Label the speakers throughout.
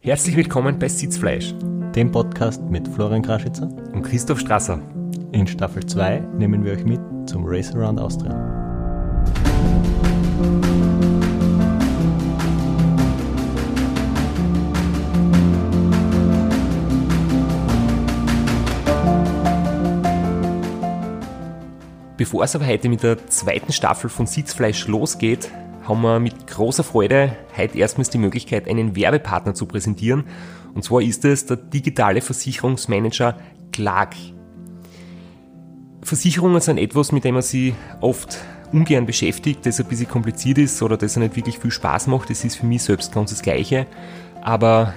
Speaker 1: Herzlich willkommen bei Sitzfleisch,
Speaker 2: dem Podcast mit Florian Kraschitzer
Speaker 1: und Christoph Strasser.
Speaker 2: In Staffel 2 nehmen wir euch mit zum Race Around Austria.
Speaker 1: Bevor es aber heute mit der zweiten Staffel von Sitzfleisch losgeht, haben wir mit großer Freude heute erstmals die Möglichkeit, einen Werbepartner zu präsentieren. Und zwar ist es der digitale Versicherungsmanager Clark. Versicherungen sind etwas, mit dem man sich oft ungern beschäftigt, das ein bisschen kompliziert ist oder das nicht wirklich viel Spaß macht. Das ist für mich selbst ganz das Gleiche. Aber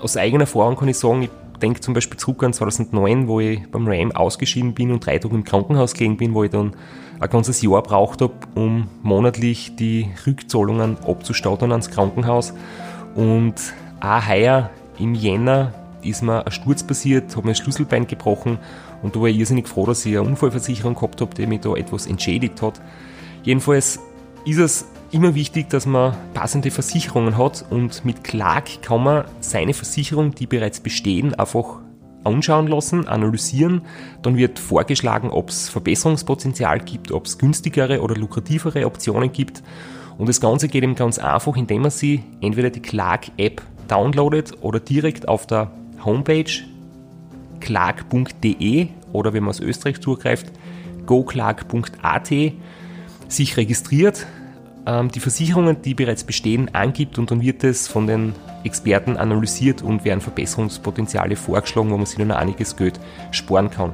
Speaker 1: aus eigener Erfahrung kann ich sagen, ich denke zum Beispiel zurück an 2009, wo ich beim RAM ausgeschieden bin und drei Tage im Krankenhaus gelegen bin, wo ich dann ein ganzes Jahr braucht habe, um monatlich die Rückzahlungen abzustatten ans Krankenhaus. Und auch heuer im Jänner ist mir ein Sturz passiert, habe mir das Schlüsselbein gebrochen und da war ich irrsinnig froh, dass ich eine Unfallversicherung gehabt habe, die mich da etwas entschädigt hat. Jedenfalls ist es immer wichtig, dass man passende Versicherungen hat und mit Clark kann man seine Versicherung, die bereits bestehen, einfach anschauen lassen, analysieren. Dann wird vorgeschlagen, ob es Verbesserungspotenzial gibt, ob es günstigere oder lukrativere Optionen gibt. Und das Ganze geht eben ganz einfach, indem man sie entweder die Clark-App downloadet oder direkt auf der Homepage clark.de oder wenn man aus Österreich zugreift, goclark.at sich registriert, die Versicherungen, die bereits bestehen, angibt und dann wird es von den Experten analysiert und werden Verbesserungspotenziale vorgeschlagen, wo man sich dann einiges Geld sparen kann.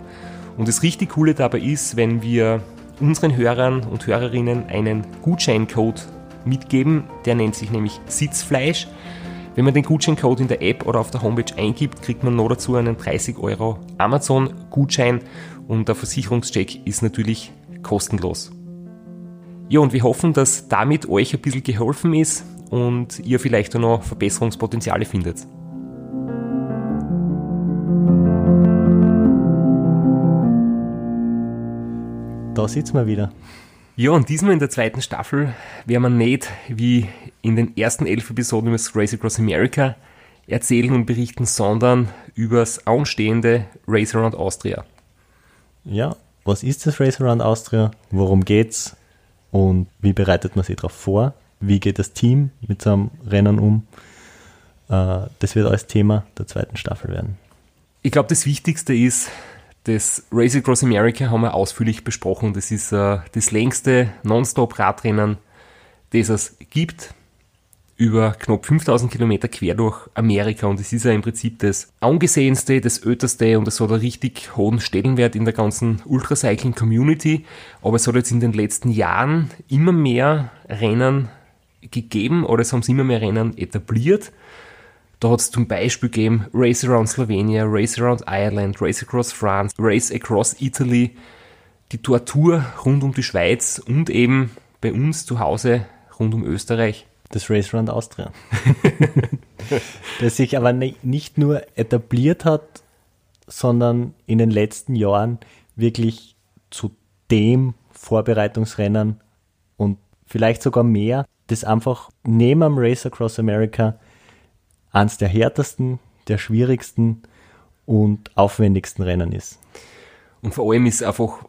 Speaker 1: Und das richtig Coole dabei ist, wenn wir unseren Hörern und Hörerinnen einen Gutscheincode mitgeben, der nennt sich nämlich Sitzfleisch. Wenn man den Gutscheincode in der App oder auf der Homepage eingibt, kriegt man noch dazu einen 30 Euro Amazon-Gutschein und der Versicherungscheck ist natürlich kostenlos. Ja, und wir hoffen, dass damit euch ein bisschen geholfen ist und ihr vielleicht auch noch Verbesserungspotenziale findet.
Speaker 2: Da sitzen wir wieder.
Speaker 1: Ja, und diesmal in der zweiten Staffel werden wir nicht wie in den ersten elf Episoden über Race Across America erzählen und berichten, sondern über das anstehende Race Around Austria.
Speaker 2: Ja, was ist das Race Around Austria? Worum geht's? Und wie bereitet man sich darauf vor? Wie geht das Team mit so einem Rennen um? Äh, das wird alles Thema der zweiten Staffel werden.
Speaker 1: Ich glaube, das Wichtigste ist, das Race Across America haben wir ausführlich besprochen. Das ist äh, das längste Non-Stop-Radrennen, das es gibt über knapp 5000 Kilometer quer durch Amerika und es ist ja im Prinzip das angesehenste, das öterste und es hat einen richtig hohen Stellenwert in der ganzen Ultracycling-Community. Aber es hat jetzt in den letzten Jahren immer mehr Rennen gegeben oder es haben sich immer mehr Rennen etabliert. Da hat es zum Beispiel gegeben Race Around Slovenia, Race Around Ireland, Race Across France, Race Across Italy, die Tortur rund um die Schweiz und eben bei uns zu Hause rund um Österreich
Speaker 2: das Race Round Austria. das sich aber nicht nur etabliert hat, sondern in den letzten Jahren wirklich zu dem Vorbereitungsrennen und vielleicht sogar mehr, das einfach neben am Race Across America eines der härtesten, der schwierigsten und aufwendigsten Rennen ist.
Speaker 1: Und vor allem ist einfach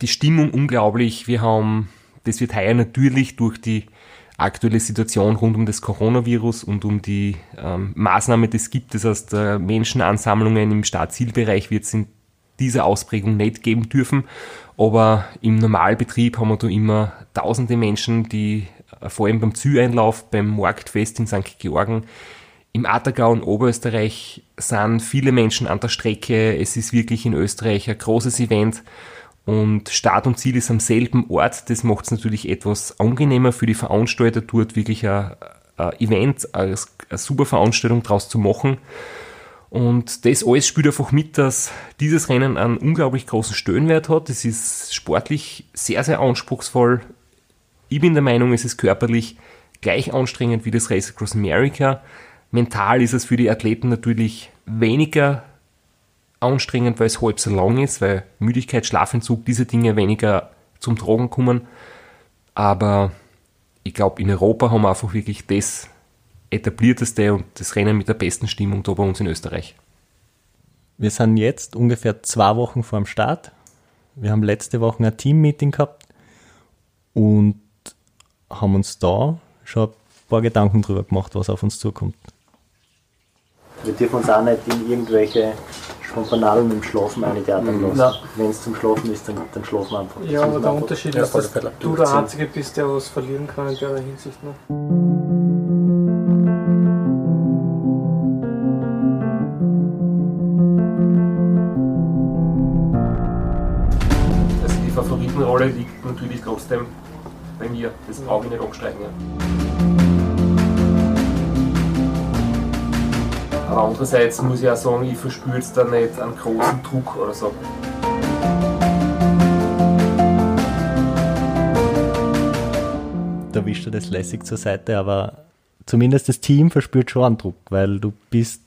Speaker 1: die Stimmung unglaublich. Wir haben, das wird heuer natürlich durch die aktuelle Situation rund um das Coronavirus und um die ähm, Maßnahme, die es gibt, das heißt äh, Menschenansammlungen im Startzielbereich wird es in dieser Ausprägung nicht geben dürfen. Aber im Normalbetrieb haben wir da immer tausende Menschen, die äh, vor allem beim Züeinlauf, beim Marktfest in St. Georgen, im Attergau und Oberösterreich sind viele Menschen an der Strecke. Es ist wirklich in Österreich ein großes Event und Start und Ziel ist am selben Ort. Das macht es natürlich etwas angenehmer für die Veranstalter, dort wirklich ein, ein Event, eine, eine super Veranstaltung draus zu machen. Und das alles spielt einfach mit, dass dieses Rennen einen unglaublich großen Stellenwert hat. Es ist sportlich sehr, sehr anspruchsvoll. Ich bin der Meinung, es ist körperlich gleich anstrengend wie das Race Across America. Mental ist es für die Athleten natürlich weniger anstrengend, weil es halb so lang ist, weil Müdigkeit, Schlafentzug, diese Dinge weniger zum Tragen kommen. Aber ich glaube, in Europa haben wir einfach wirklich das etablierteste und das Rennen mit der besten Stimmung da bei uns in Österreich.
Speaker 2: Wir sind jetzt ungefähr zwei Wochen vor dem Start. Wir haben letzte Woche ein Team-Meeting gehabt und haben uns da schon ein paar Gedanken drüber gemacht, was auf uns zukommt. Wir dürfen uns auch nicht in irgendwelche Spontanalen im Schlafen eintheatern lassen. Wenn es zum Schlafen ist, dann, dann schlafen wir einfach.
Speaker 3: Ja, aber der Unterschied ist, dass du der Einzige bist, der was verlieren kann in der Hinsicht. Ne?
Speaker 1: Also die Favoritenrolle liegt natürlich trotzdem bei mir. Das brauche ich nicht abstreiten. Andererseits muss ich auch sagen, ich verspüre jetzt da nicht einen großen Druck oder so.
Speaker 2: Da wischt du das lässig zur Seite, aber zumindest das Team verspürt schon einen Druck, weil du bist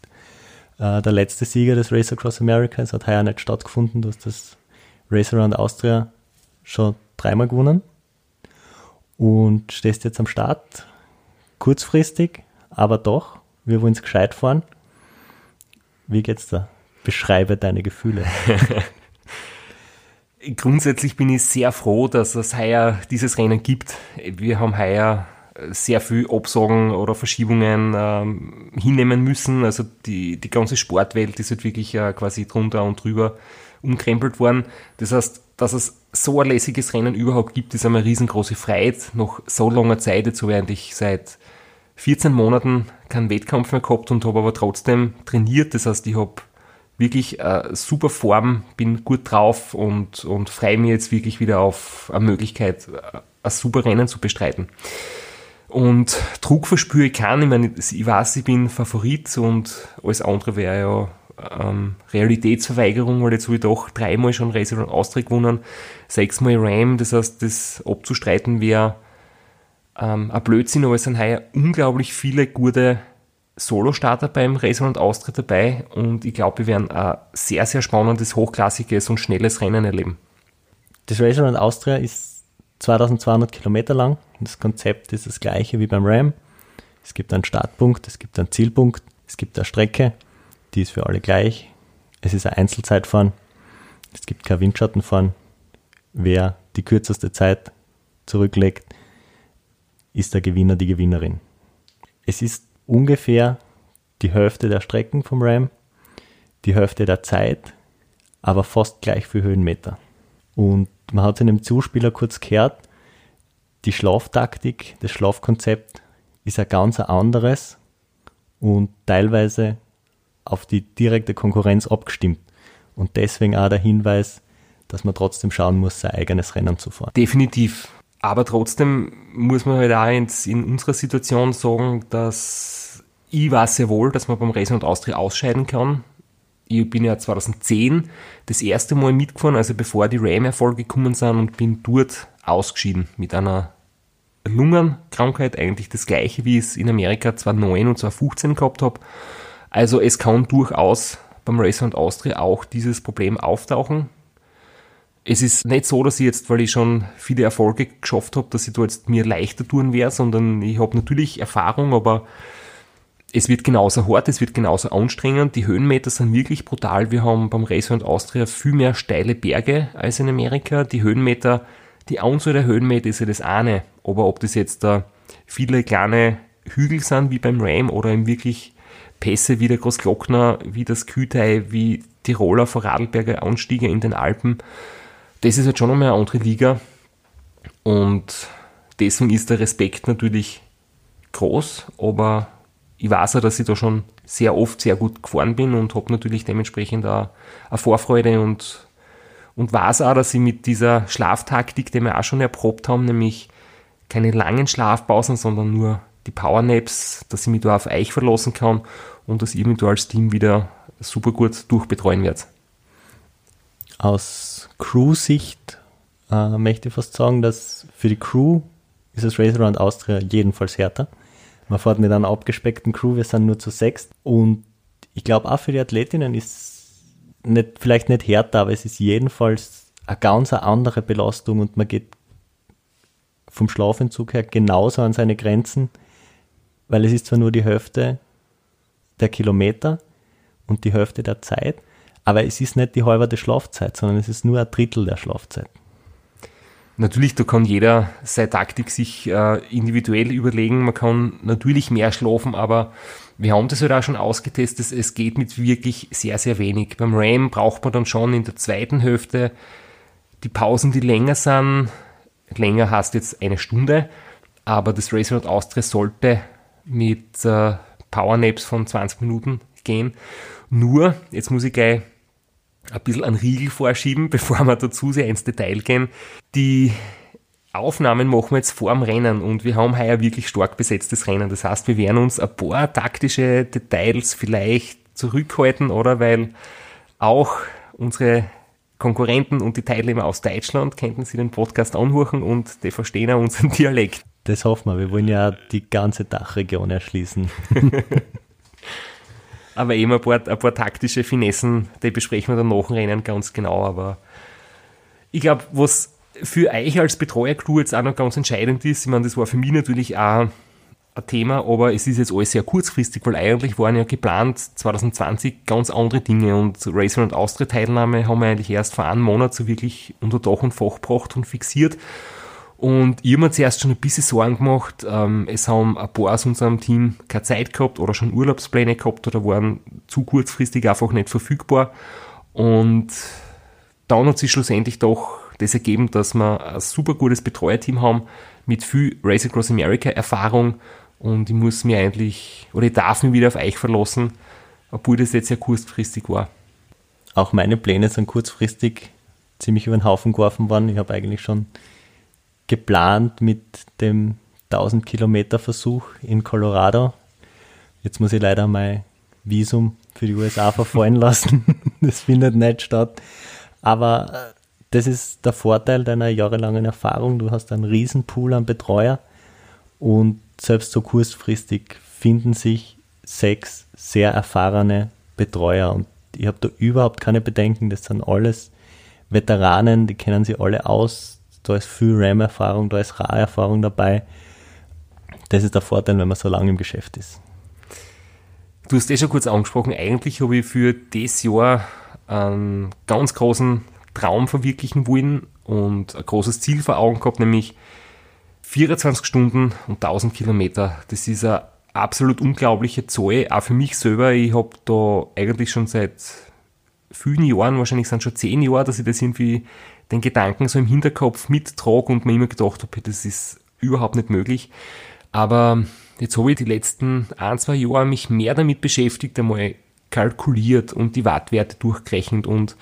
Speaker 2: äh, der letzte Sieger des Race Across America. Es hat heuer nicht stattgefunden. Du hast das Race Around Austria schon dreimal gewonnen und stehst jetzt am Start. Kurzfristig, aber doch. Wir wollen es gescheit fahren. Wie geht's da? Beschreibe deine Gefühle.
Speaker 1: Grundsätzlich bin ich sehr froh, dass es heuer dieses Rennen gibt. Wir haben heuer sehr viel Absagen oder Verschiebungen ähm, hinnehmen müssen. Also die, die ganze Sportwelt ist halt wirklich äh, quasi drunter und drüber umkrempelt worden. Das heißt, dass es so ein lässiges Rennen überhaupt gibt, ist eine riesengroße Freiheit. Nach so langer Zeit, jetzt während ich seit 14 Monaten keinen Wettkampf mehr gehabt und habe aber trotzdem trainiert. Das heißt, ich habe wirklich äh, super Form, bin gut drauf und, und freue mich jetzt wirklich wieder auf eine Möglichkeit, äh, ein super Rennen zu bestreiten. Und Druck verspüre ich keinen. Ich meine, ich weiß, ich bin Favorit und alles andere wäre ja ähm, Realitätsverweigerung, weil jetzt habe ich doch dreimal schon Racer und Austria gewonnen, sechsmal Ram, das heißt, das abzustreiten wäre ähm, ein Blödsinn, aber es sind heuer unglaublich viele gute Solo-Starter beim Racer und Austria dabei und ich glaube, wir werden ein sehr, sehr spannendes, hochklassiges und schnelles Rennen erleben.
Speaker 2: Das Racer und Austria ist 2200 Kilometer lang. Das Konzept ist das gleiche wie beim Ram. Es gibt einen Startpunkt, es gibt einen Zielpunkt, es gibt eine Strecke, die ist für alle gleich. Es ist ein Einzelzeitfahren. Es gibt kein Windschattenfahren. Wer die kürzeste Zeit zurücklegt, ist der Gewinner, die Gewinnerin. Es ist ungefähr die Hälfte der Strecken vom Ram, die Hälfte der Zeit, aber fast gleich viel Höhenmeter. Und man hat in dem Zuspieler kurz gehört, die Schlaftaktik, das Schlafkonzept ist ein ganz anderes und teilweise auf die direkte Konkurrenz abgestimmt. Und deswegen auch der Hinweis, dass man trotzdem schauen muss, sein eigenes Rennen zu fahren.
Speaker 1: Definitiv. Aber trotzdem muss man halt auch jetzt in unserer Situation sagen, dass ich weiß sehr wohl, dass man beim Racing und Austria ausscheiden kann. Ich bin ja 2010 das erste Mal mitgefahren, also bevor die Ram-Erfolge gekommen sind und bin dort ausgeschieden mit einer Lungenkrankheit, eigentlich das gleiche, wie ich es in Amerika 2009 und 2015 gehabt habe. Also es kann durchaus beim Racer und Austria auch dieses Problem auftauchen es ist nicht so, dass ich jetzt, weil ich schon viele Erfolge geschafft habe, dass ich da jetzt mir leichter tun werde, sondern ich habe natürlich Erfahrung, aber es wird genauso hart, es wird genauso anstrengend. Die Höhenmeter sind wirklich brutal. Wir haben beim Racer und Austria viel mehr steile Berge als in Amerika. Die Höhenmeter, die Anzahl der Höhenmeter ist ja das eine. Aber ob das jetzt da viele kleine Hügel sind wie beim Ram oder eben wirklich Pässe wie der Großglockner, wie das Kühtei, wie Tiroler Vorarlberger Anstiege in den Alpen, das ist halt schon einmal eine andere Liga. Und deswegen ist der Respekt natürlich groß, aber ich weiß auch, dass ich da schon sehr oft sehr gut gefahren bin und habe natürlich dementsprechend auch eine Vorfreude und, und weiß auch, dass ich mit dieser Schlaftaktik, die wir auch schon erprobt haben, nämlich keine langen Schlafpausen, sondern nur die Powernaps, dass ich mich da auf euch verlassen kann und dass ihr mich da als Team wieder super gut durchbetreuen werdet.
Speaker 2: Aus Crew-Sicht äh, möchte ich fast sagen, dass für die Crew ist das Race Around Austria jedenfalls härter. Man fährt mit einer abgespeckten Crew, wir sind nur zu sechs. Und ich glaube auch für die Athletinnen ist nicht, vielleicht nicht härter, aber es ist jedenfalls eine ganz andere Belastung und man geht vom Schlafentzug her genauso an seine Grenzen weil es ist zwar nur die Hälfte der Kilometer und die Hälfte der Zeit, aber es ist nicht die halbe Schlafzeit, sondern es ist nur ein Drittel der Schlafzeit.
Speaker 1: Natürlich, da kann jeder seine Taktik sich äh, individuell überlegen. Man kann natürlich mehr schlafen, aber wir haben das halt auch schon ausgetestet. Es geht mit wirklich sehr, sehr wenig. Beim RAM braucht man dann schon in der zweiten Hälfte die Pausen, die länger sind. Länger heißt jetzt eine Stunde, aber das Race Road Austria sollte mit äh, Powernaps von 20 Minuten gehen. Nur, jetzt muss ich gleich ein bisschen einen Riegel vorschieben, bevor wir dazu sehr ins Detail gehen. Die Aufnahmen machen wir jetzt vor dem Rennen und wir haben heuer wirklich stark besetztes Rennen. Das heißt, wir werden uns ein paar taktische Details vielleicht zurückhalten, oder? Weil auch unsere Konkurrenten und die Teilnehmer aus Deutschland könnten sie den Podcast anhören und die verstehen auch unseren Dialekt.
Speaker 2: Das hoffen wir. Wir wollen ja die ganze Dachregion erschließen.
Speaker 1: aber eben ein paar, ein paar taktische Finessen, die besprechen wir dann nach dem Rennen ganz genau. Aber ich glaube, was für euch als Betreuercrew jetzt auch noch ganz entscheidend ist, ich meine, das war für mich natürlich auch ein Thema, aber es ist jetzt alles sehr kurzfristig, weil eigentlich waren ja geplant 2020 ganz andere Dinge und Racing und Austria Teilnahme haben wir eigentlich erst vor einem Monat so wirklich unter Dach und Fach gebracht und fixiert. Und ich habe mir zuerst schon ein bisschen Sorgen gemacht. Ähm, es haben ein paar aus unserem Team keine Zeit gehabt oder schon Urlaubspläne gehabt oder waren zu kurzfristig einfach nicht verfügbar. Und dann hat sich schlussendlich doch das ergeben, dass wir ein super gutes Betreuerteam haben mit viel Race Across America Erfahrung. Und ich muss mir eigentlich, oder ich darf mich wieder auf euch verlassen, obwohl das jetzt ja kurzfristig war.
Speaker 2: Auch meine Pläne sind kurzfristig ziemlich über den Haufen geworfen worden. Ich habe eigentlich schon geplant mit dem 1000 Kilometer Versuch in Colorado. Jetzt muss ich leider mein Visum für die USA verfallen lassen. das findet nicht statt. Aber äh, das ist der Vorteil deiner jahrelangen Erfahrung. Du hast einen riesen Pool an Betreuer und selbst so kurzfristig finden sich sechs sehr erfahrene Betreuer und ich habe da überhaupt keine Bedenken. Das sind alles Veteranen, die kennen sie alle aus, da ist viel RAM-Erfahrung, da ist RA-Erfahrung dabei. Das ist der Vorteil, wenn man so lange im Geschäft ist.
Speaker 1: Du hast eh schon kurz angesprochen, eigentlich habe ich für das Jahr einen ganz großen Traum verwirklichen wollen und ein großes Ziel vor Augen gehabt, nämlich 24 Stunden und 1000 Kilometer. Das ist eine absolut unglaubliche Zahl, auch für mich selber. Ich habe da eigentlich schon seit vielen Jahren, wahrscheinlich sind schon zehn Jahre, dass ich das irgendwie den Gedanken so im Hinterkopf mittrage und mir immer gedacht habe, das ist überhaupt nicht möglich. Aber jetzt habe ich die letzten ein, zwei Jahre mich mehr damit beschäftigt, einmal kalkuliert und die Wattwerte durchgerechnet und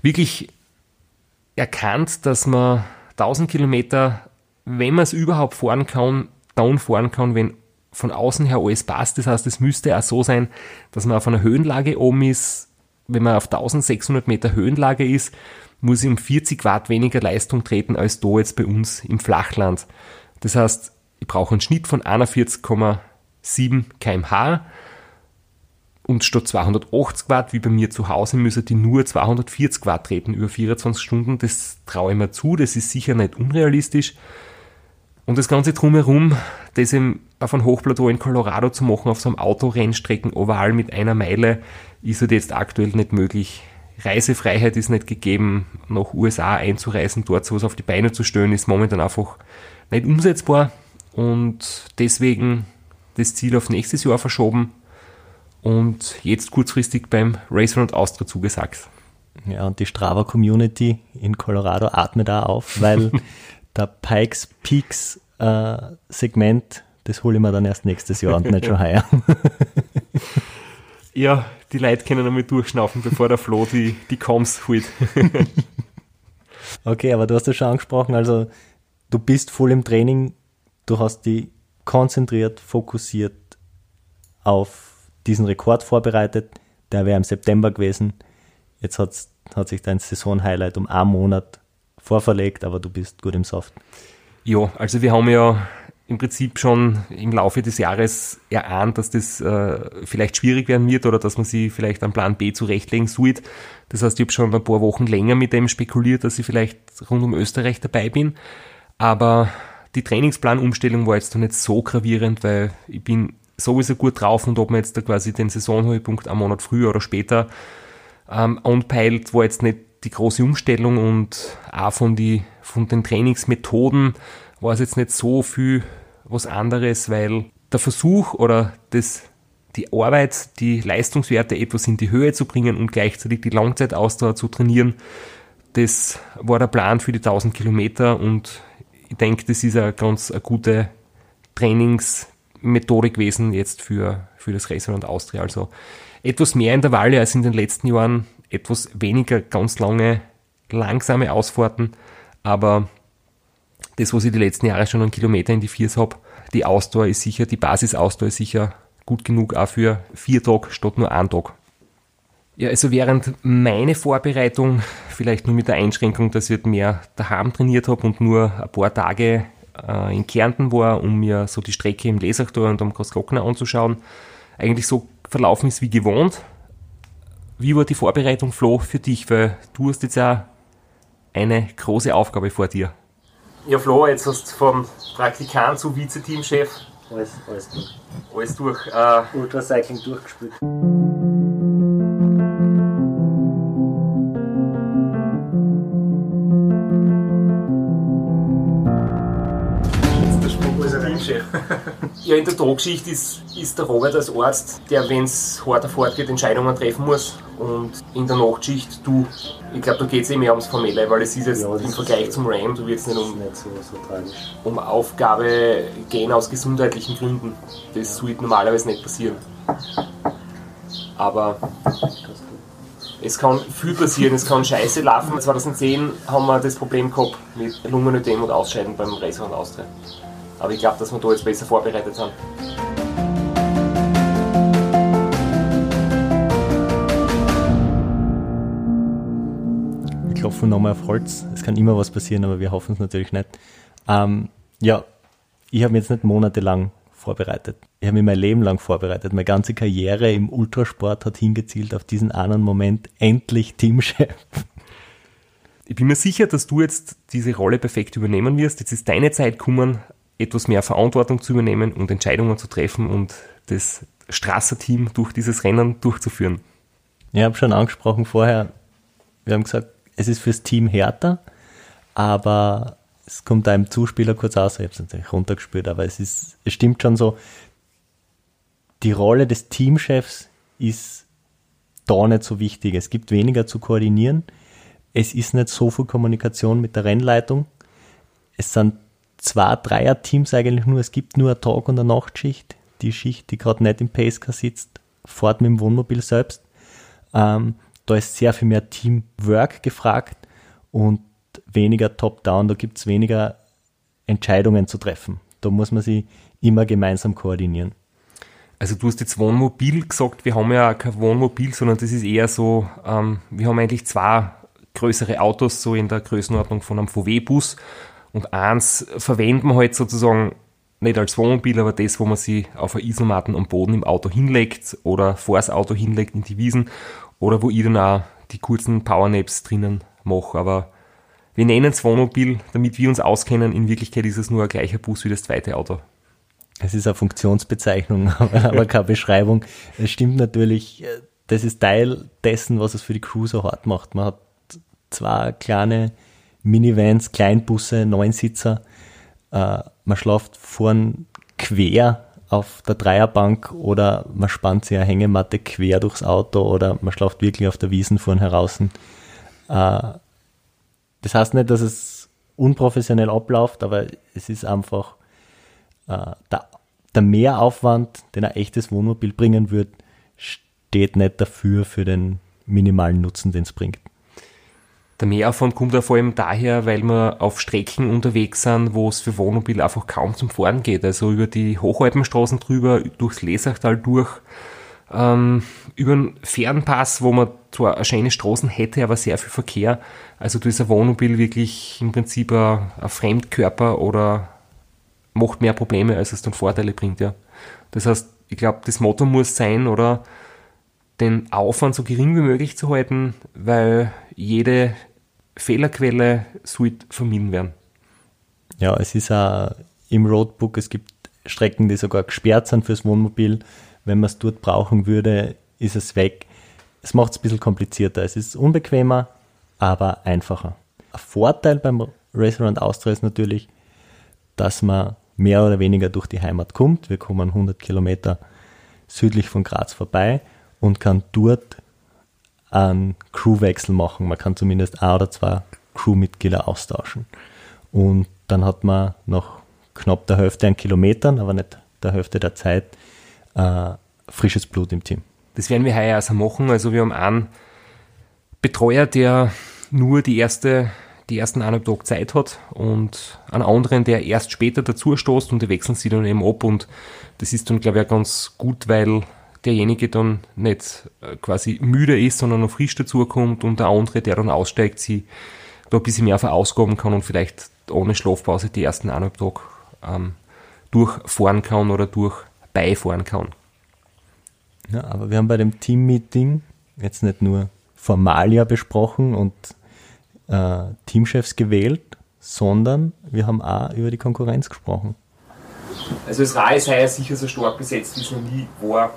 Speaker 1: wirklich erkannt, dass man 1000 Kilometer, wenn man es überhaupt fahren kann, down fahren kann, wenn von außen her alles passt. Das heißt, es müsste auch so sein, dass man auf einer Höhenlage oben ist, wenn man auf 1600 Meter Höhenlage ist, muss ich um 40 Watt weniger Leistung treten als da jetzt bei uns im Flachland. Das heißt, ich brauche einen Schnitt von 41,7 kmh und statt 280 Watt wie bei mir zu Hause müsste die nur 240 Watt treten über 24 Stunden. Das traue ich mir zu, das ist sicher nicht unrealistisch. Und das Ganze drumherum, das eben auf einem Hochplateau in Colorado zu machen, auf so einem Autorennstrecken oval mit einer Meile, ist halt jetzt aktuell nicht möglich. Reisefreiheit ist nicht gegeben, nach USA einzureisen, dort sowas auf die Beine zu stellen, ist momentan einfach nicht umsetzbar und deswegen das Ziel auf nächstes Jahr verschoben und jetzt kurzfristig beim Race Round Austria zugesagt.
Speaker 2: Ja, und die Strava Community in Colorado atmet da auf, weil der Pikes Peaks äh, Segment, das hole ich mir dann erst nächstes Jahr und nicht schon heuer.
Speaker 1: ja, die Leute können einmal durchschnaufen, bevor der Flo die, die Coms holt.
Speaker 2: okay, aber du hast das schon angesprochen, also du bist voll im Training, du hast die konzentriert, fokussiert auf diesen Rekord vorbereitet, der wäre im September gewesen. Jetzt hat sich dein Saisonhighlight um einen Monat vorverlegt, aber du bist gut im Soft.
Speaker 1: Ja, also wir haben ja im Prinzip schon im Laufe des Jahres erahnt, dass das äh, vielleicht schwierig werden wird oder dass man sie vielleicht einen Plan B zurechtlegen sollte. Das heißt, ich habe schon ein paar Wochen länger mit dem spekuliert, dass ich vielleicht rund um Österreich dabei bin. Aber Die Trainingsplanumstellung war jetzt noch nicht so gravierend, weil ich bin sowieso gut drauf und ob man jetzt da quasi den Saisonhöhepunkt einen Monat früher oder später ähm, anpeilt, war jetzt nicht die große Umstellung und auch von, die, von den Trainingsmethoden war es jetzt nicht so viel was anderes, weil der Versuch oder das, die Arbeit, die Leistungswerte etwas in die Höhe zu bringen und gleichzeitig die Langzeitausdauer zu trainieren, das war der Plan für die 1000 Kilometer und ich denke, das ist eine ganz eine gute Trainingsmethode gewesen jetzt für, für das Restaurant Austria. Also etwas mehr Intervalle als in den letzten Jahren, etwas weniger ganz lange, langsame Ausfahrten, aber das, was ich die letzten Jahre schon an Kilometer in die Viers habe, die Ausdauer ist sicher, die Basisausdauer ist sicher gut genug auch für vier Tage statt nur einen Tag. Ja, also während meine Vorbereitung, vielleicht nur mit der Einschränkung, dass ich mehr daheim trainiert habe und nur ein paar Tage äh, in Kärnten war, um mir so die Strecke im Lesachtor und am Großglockner anzuschauen, eigentlich so verlaufen ist wie gewohnt. Wie war die Vorbereitung, Flo, für dich? Weil du hast jetzt ja eine große Aufgabe vor dir.
Speaker 3: Ja, Flo, jetzt hast du vom Praktikant zu Vize-Teamchef
Speaker 2: alles, alles durch.
Speaker 3: Alles durch. Äh,
Speaker 2: Ultracycling durchgespielt.
Speaker 3: ja, in der Taggeschichte ist, ist der Robert als Arzt, der, wenn es hart auf hart geht, Entscheidungen treffen muss. Und in der Nachtschicht, du, ich glaube, da geht es eh mehr ums Formelle, weil es ist jetzt ja, im Vergleich zum RAM, du wirst nicht um,
Speaker 2: nicht so, so
Speaker 3: um Aufgabe gehen aus gesundheitlichen Gründen. Das ja. sollte normalerweise nicht passieren. Aber es kann viel passieren, es kann scheiße laufen. 2010 haben wir das Problem gehabt mit Lungenödem und Ausscheiden beim Racer und Austria. Aber ich glaube, dass wir da jetzt besser vorbereitet sind.
Speaker 2: Wir klopfen nochmal auf Holz. Es kann immer was passieren, aber wir hoffen es natürlich nicht. Ähm, ja, ich habe mich jetzt nicht monatelang vorbereitet. Ich habe mich mein Leben lang vorbereitet. Meine ganze Karriere im Ultrasport hat hingezielt auf diesen einen Moment, endlich Teamchef.
Speaker 1: Ich bin mir sicher, dass du jetzt diese Rolle perfekt übernehmen wirst. Jetzt ist deine Zeit gekommen, etwas mehr Verantwortung zu übernehmen und Entscheidungen zu treffen und das Strasser-Team durch dieses Rennen durchzuführen.
Speaker 2: Ich habe schon angesprochen vorher, wir haben gesagt, es ist fürs Team härter, aber es kommt einem Zuspieler kurz aus, ich habe es natürlich runtergespürt, aber es ist, es stimmt schon so, die Rolle des Teamchefs ist da nicht so wichtig. Es gibt weniger zu koordinieren. Es ist nicht so viel Kommunikation mit der Rennleitung. Es sind zwei Dreier-Teams eigentlich nur. Es gibt nur eine Tag- und eine Nachtschicht. Die Schicht, die gerade nicht im Pacecar sitzt, fährt mit dem Wohnmobil selbst. Ähm, da ist sehr viel mehr Teamwork gefragt und weniger Top-Down. Da gibt es weniger Entscheidungen zu treffen. Da muss man sich immer gemeinsam koordinieren.
Speaker 1: Also du hast jetzt Wohnmobil gesagt, wir haben ja kein Wohnmobil, sondern das ist eher so, ähm, wir haben eigentlich zwei größere Autos, so in der Größenordnung von einem VW-Bus und eins verwenden wir halt sozusagen nicht als Wohnmobil, aber das, wo man sich auf eine Isomatten am Boden im Auto hinlegt oder vor das Auto hinlegt in die Wiesen oder wo ich dann auch die kurzen Powernaps drinnen mache. Aber wir nennen es Wohnmobil, damit wir uns auskennen. In Wirklichkeit ist es nur ein gleicher Bus wie das zweite Auto.
Speaker 2: Es ist eine Funktionsbezeichnung, aber keine Beschreibung. Es stimmt natürlich, das ist Teil dessen, was es für die Crew so hart macht. Man hat zwei kleine Minivans, Kleinbusse, Neunsitzer. Äh, man schläft vorn quer auf der Dreierbank oder man spannt sich eine Hängematte quer durchs Auto oder man schläft wirklich auf der Wiesen vorn heraus. Äh, das heißt nicht, dass es unprofessionell abläuft, aber es ist einfach äh, der, der Mehraufwand, den ein echtes Wohnmobil bringen wird, steht nicht dafür für den minimalen Nutzen, den es bringt.
Speaker 1: Der Mehraufwand kommt ja vor allem daher, weil wir auf Strecken unterwegs sind, wo es für Wohnmobil einfach kaum zum Fahren geht. Also über die Hochalpenstraßen drüber, durchs Lesachtal durch, ähm, über den Fernpass, wo man zwar eine schöne Straßen hätte, aber sehr viel Verkehr. Also da ist ein Wohnmobil wirklich im Prinzip ein, ein Fremdkörper oder macht mehr Probleme, als es dann Vorteile bringt, ja. Das heißt, ich glaube, das Motto muss sein, oder den Aufwand so gering wie möglich zu halten, weil jede Fehlerquelle sollte vermieden werden.
Speaker 2: Ja, es ist auch im Roadbook. Es gibt Strecken, die sogar gesperrt sind fürs Wohnmobil. Wenn man es dort brauchen würde, ist es weg. Es macht es ein bisschen komplizierter. Es ist unbequemer, aber einfacher. Ein Vorteil beim Around Austria ist natürlich, dass man mehr oder weniger durch die Heimat kommt. Wir kommen 100 Kilometer südlich von Graz vorbei und kann dort einen Crewwechsel machen. Man kann zumindest ein oder zwei Crewmitglieder austauschen. Und dann hat man nach knapp der Hälfte an Kilometern, aber nicht der Hälfte der Zeit, äh, frisches Blut im Team.
Speaker 1: Das werden wir heuer also machen. Also wir haben einen Betreuer, der nur die erste die ersten eineinhalb Tage Zeit hat und einen anderen, der erst später dazu stoßt und die wechseln sie dann eben ab und das ist dann, glaube ich, auch ganz gut, weil derjenige dann nicht äh, quasi müde ist, sondern noch frisch dazukommt und der andere, der dann aussteigt, sie da ein bisschen mehr verausgaben kann und vielleicht ohne Schlafpause die ersten eineinhalb Tage ähm, durchfahren kann oder durchbeifahren kann.
Speaker 2: Ja, aber wir haben bei dem Team-Meeting jetzt nicht nur Formalia besprochen und äh, Teamchefs gewählt, sondern wir haben auch über die Konkurrenz gesprochen.
Speaker 3: Also das Ra ist heuer sicher so stark besetzt, wie es noch nie war.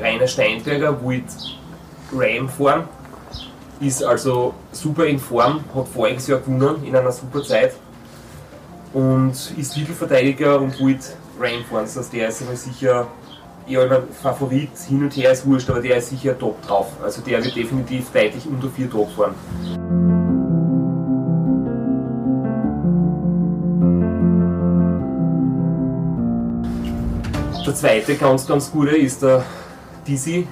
Speaker 3: Rainer Steinberger wollte Ram fahren, ist also super in Form, hat voriges Jahr gewonnen in einer super Zeit und ist Titelverteidiger und wollte Ram fahren. Das heißt, der ist immer sicher eher ein Favorit, hin und her ist wurscht, aber der ist sicher top drauf. Also der wird definitiv deutlich unter 4 Top fahren. Der zweite ganz, ganz gute ist der Dizzy.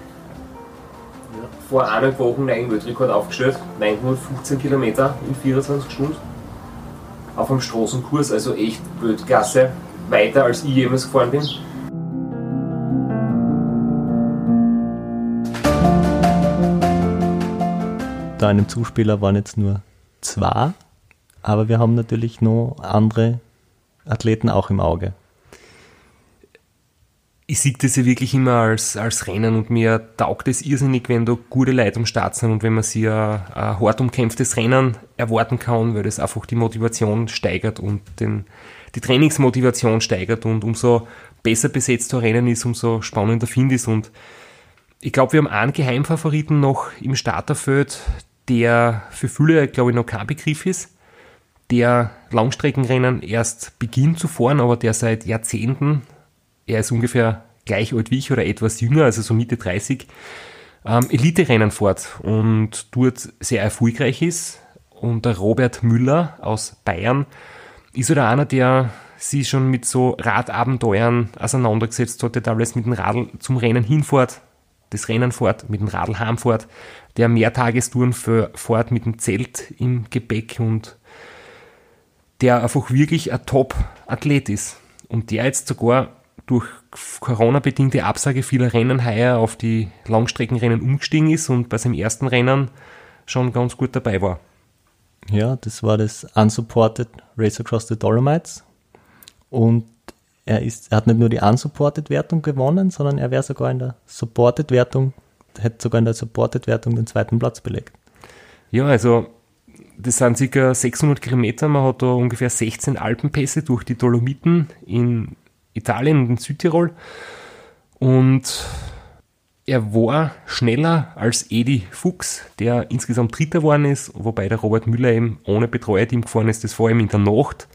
Speaker 3: Vor eineinhalb Wochen einen Weltrekord aufgestellt, 915 Kilometer in 24 Stunden. Auf einem Straßenkurs, also echt Weltklasse. Weiter als ich jemals gefahren bin.
Speaker 2: Da einem Zuspieler waren jetzt nur zwei, aber wir haben natürlich noch andere Athleten auch im Auge.
Speaker 1: Ich sehe das ja wirklich immer als, als Rennen und mir taugt es irrsinnig, wenn da gute Leute am Start sind und wenn man sich ein, ein hart umkämpftes Rennen erwarten kann, weil das einfach die Motivation steigert und den, die Trainingsmotivation steigert und umso besser besetzt ein Rennen ist, umso spannender finde ich es und ich glaube, wir haben einen Geheimfavoriten noch im Starterfeld, der für viele, glaube ich, noch kein Begriff ist, der Langstreckenrennen erst beginnt zu fahren, aber der seit Jahrzehnten er ist ungefähr gleich alt wie ich oder etwas jünger, also so Mitte 30, ähm, Elite-Rennen fährt und dort sehr erfolgreich ist. Und der Robert Müller aus Bayern ist oder einer, der sich schon mit so Radabenteuern auseinandergesetzt hat, der teilweise mit dem Radl zum Rennen hinfährt, das Rennen fährt, mit dem Radl heimfährt, der Mehrtagestouren fährt mit dem Zelt im Gepäck und der einfach wirklich ein Top-Athlet ist. Und der jetzt sogar durch Corona-bedingte Absage vieler Rennen heuer auf die Langstreckenrennen umgestiegen ist und bei seinem ersten Rennen schon ganz gut dabei war.
Speaker 2: Ja, das war das Unsupported Race Across the Dolomites. Und er, ist, er hat nicht nur die Unsupported-Wertung gewonnen, sondern er wäre sogar in der Supported-Wertung, hätte sogar in der Supported-Wertung den zweiten Platz belegt.
Speaker 1: Ja, also das sind ca. 600 Kilometer. Man hat da ungefähr 16 Alpenpässe durch die Dolomiten in Italien und in Südtirol. Und er war schneller als Edi Fuchs, der insgesamt Dritter geworden ist, wobei der Robert Müller eben ohne Betreuerteam gefahren ist, das vor allem in der Nacht,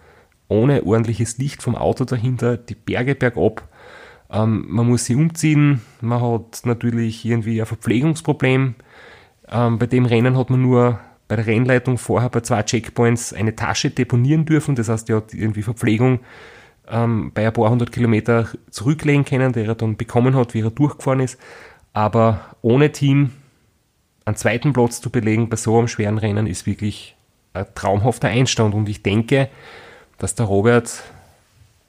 Speaker 1: ohne ordentliches Licht vom Auto dahinter, die Berge bergab. Ähm, man muss sie umziehen, man hat natürlich irgendwie ein Verpflegungsproblem. Ähm, bei dem Rennen hat man nur bei der Rennleitung vorher bei zwei Checkpoints eine Tasche deponieren dürfen, das heißt, er hat irgendwie Verpflegung ähm, bei ein paar hundert Kilometer zurücklegen können, der er dann bekommen hat, wie er durchgefahren ist. Aber ohne Team einen zweiten Platz zu belegen bei so einem schweren Rennen ist wirklich ein traumhafter Einstand. Und ich denke, dass der Robert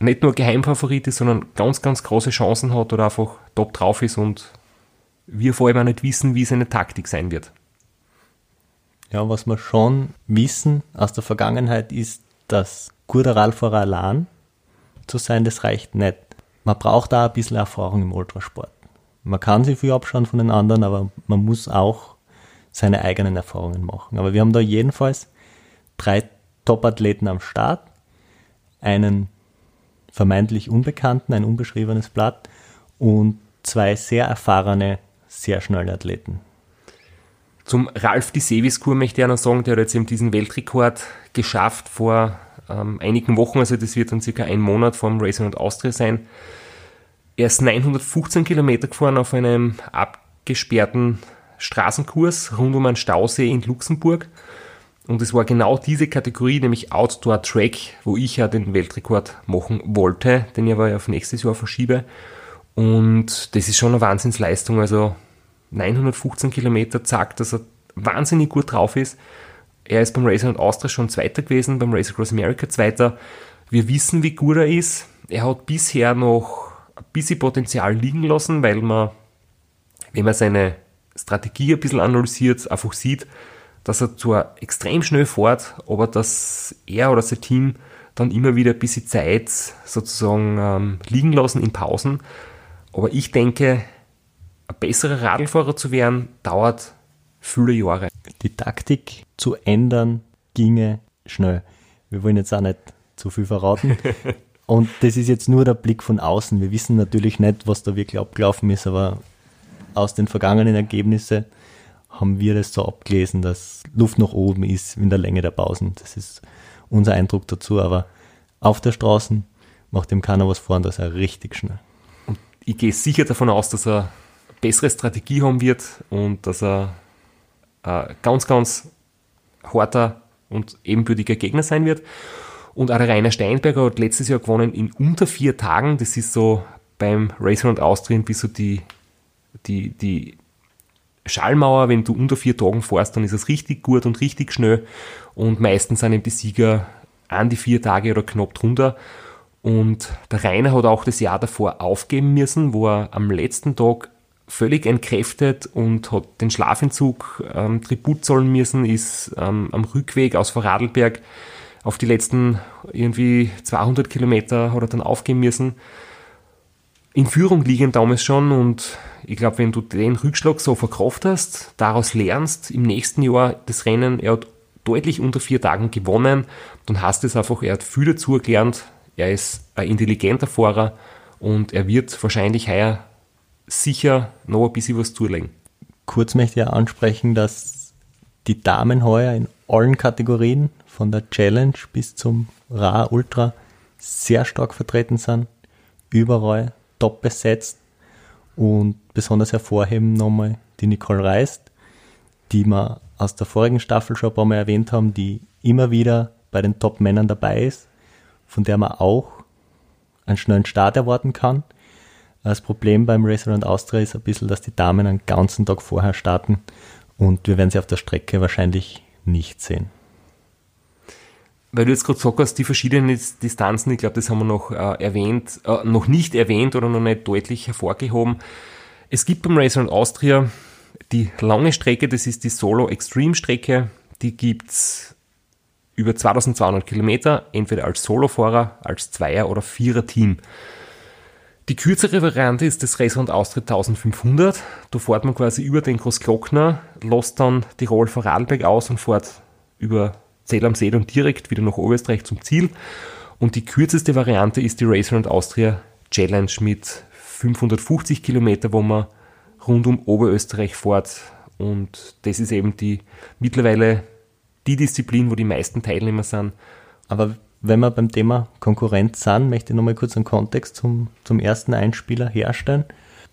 Speaker 1: nicht nur Geheimfavorit ist, sondern ganz, ganz große Chancen hat oder einfach top drauf ist und wir vor allem auch nicht wissen, wie seine Taktik sein wird.
Speaker 2: Ja, was wir schon wissen aus der Vergangenheit ist, dass guter Radfahrer allein zu sein, das reicht nicht. Man braucht da ein bisschen Erfahrung im Ultrasport. Man kann sich viel abschauen von den anderen, aber man muss auch seine eigenen Erfahrungen machen. Aber wir haben da jedenfalls drei Top-Athleten am Start, einen vermeintlich Unbekannten, ein unbeschriebenes Blatt und zwei sehr erfahrene, sehr schnelle Athleten.
Speaker 1: Zum Ralf Di Seviskur möchte ich noch sagen, der hat jetzt eben diesen Weltrekord geschafft vor ähm, einigen Wochen, also das wird dann circa ein Monat vom Racing und Austria sein. Er ist 915 Kilometer gefahren auf einem abgesperrten Straßenkurs rund um einen Stausee in Luxemburg. Und es war genau diese Kategorie, nämlich Outdoor Track, wo ich ja den Weltrekord machen wollte, den ich aber auf nächstes Jahr verschiebe. Und das ist schon eine Wahnsinnsleistung. Also 915 Kilometer zeigt, dass er wahnsinnig gut drauf ist. Er ist beim Race und Austria schon Zweiter gewesen, beim Race Across America Zweiter. Wir wissen, wie gut er ist. Er hat bisher noch ein bisschen Potenzial liegen lassen, weil man, wenn man seine Strategie ein bisschen analysiert, einfach sieht, dass er zwar extrem schnell fährt, aber dass er oder sein Team dann immer wieder ein bisschen Zeit sozusagen ähm, liegen lassen in Pausen. Aber ich denke, ein besserer Radlfahrer zu werden, dauert viele Jahre.
Speaker 2: Die Taktik zu ändern ginge schnell. Wir wollen jetzt auch nicht zu viel verraten. Und das ist jetzt nur der Blick von außen. Wir wissen natürlich nicht, was da wirklich abgelaufen ist, aber aus den vergangenen Ergebnissen haben wir das so abgelesen, dass Luft nach oben ist in der Länge der Pausen. Das ist unser Eindruck dazu, aber auf der Straße macht dem keiner was vor und das ist er richtig schnell.
Speaker 1: Und ich gehe sicher davon aus, dass er eine bessere Strategie haben wird und dass er ein ganz, ganz harter und ebenbürtiger Gegner sein wird. Und auch der Rainer Steinberger hat letztes Jahr gewonnen in unter vier Tagen. Das ist so beim Racer und Austrian bis so die, die, die Schallmauer, wenn du unter vier Tagen fährst, dann ist es richtig gut und richtig schnell. Und meistens sind eben die Sieger an die vier Tage oder knapp drunter. Und der Rainer hat auch das Jahr davor aufgeben müssen, wo er am letzten Tag völlig entkräftet und hat den Schlafentzug ähm, Tribut zollen müssen, ist ähm, am Rückweg aus Vorarlberg auf die letzten irgendwie 200 Kilometer hat er dann aufgeben müssen. In Führung liegen damals schon und ich glaube, wenn du den Rückschlag so verkauft hast, daraus lernst, im nächsten Jahr das Rennen, er hat deutlich unter vier Tagen gewonnen, dann hast es einfach, er hat viel dazu gelernt, er ist ein intelligenter Fahrer und er wird wahrscheinlich heuer sicher noch ein bisschen was zulegen.
Speaker 2: Kurz möchte ich ansprechen, dass die Damen heuer in allen Kategorien, von der Challenge bis zum Ra Ultra, sehr stark vertreten sind. Überall top besetzt. Und besonders hervorheben nochmal die Nicole Reist, die wir aus der vorigen Staffel schon ein paar Mal erwähnt haben, die immer wieder bei den Top-Männern dabei ist, von der man auch einen schnellen Start erwarten kann. Das Problem beim Race Around Austria ist ein bisschen, dass die Damen einen ganzen Tag vorher starten und wir werden sie auf der Strecke wahrscheinlich nicht sehen.
Speaker 1: Weil du jetzt gerade gesagt hast, die verschiedenen Distanzen, ich glaube, das haben wir noch äh, erwähnt, äh, noch nicht erwähnt oder noch nicht deutlich hervorgehoben. Es gibt beim Race Around Austria die lange Strecke, das ist die Solo Extreme Strecke, die gibt's über 2200 Kilometer, entweder als Solofahrer, als Zweier- oder Vierer-Team. Die kürzere Variante ist das Raceround Austria 1500. Da fährt man quasi über den Großglockner, lässt dann Tirol Vorarlberg aus und fährt über Zell am See und direkt wieder nach Oberösterreich zum Ziel. Und die kürzeste Variante ist die Raceround Austria Challenge mit 550 Kilometer, wo man rund um Oberösterreich fährt. Und das ist eben die mittlerweile die Disziplin, wo die meisten Teilnehmer sind.
Speaker 2: Aber wenn wir beim Thema Konkurrenz sind, möchte ich nochmal kurz einen Kontext zum, zum ersten Einspieler herstellen.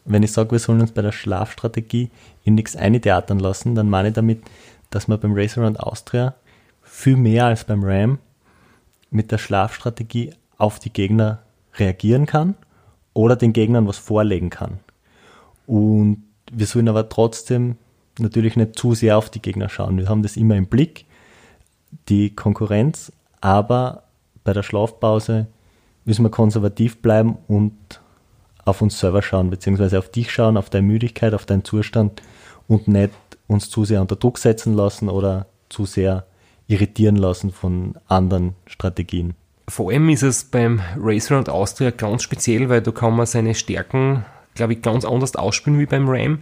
Speaker 2: Wenn ich sage, wir sollen uns bei der Schlafstrategie in nichts eintheatern lassen, dann meine ich damit, dass man beim Race Around Austria viel mehr als beim Ram mit der Schlafstrategie auf die Gegner reagieren kann oder den Gegnern was vorlegen kann. Und wir sollen aber trotzdem natürlich nicht zu sehr auf die Gegner schauen. Wir haben das immer im Blick, die Konkurrenz, aber bei der Schlafpause müssen wir konservativ bleiben und auf uns selber schauen, beziehungsweise auf dich schauen, auf deine Müdigkeit, auf deinen Zustand und nicht uns zu sehr unter Druck setzen lassen oder zu sehr irritieren lassen von anderen Strategien.
Speaker 1: Vor allem ist es beim Race Around Austria ganz speziell, weil da kann man seine Stärken glaube ich, ganz anders ausspielen wie beim Ram.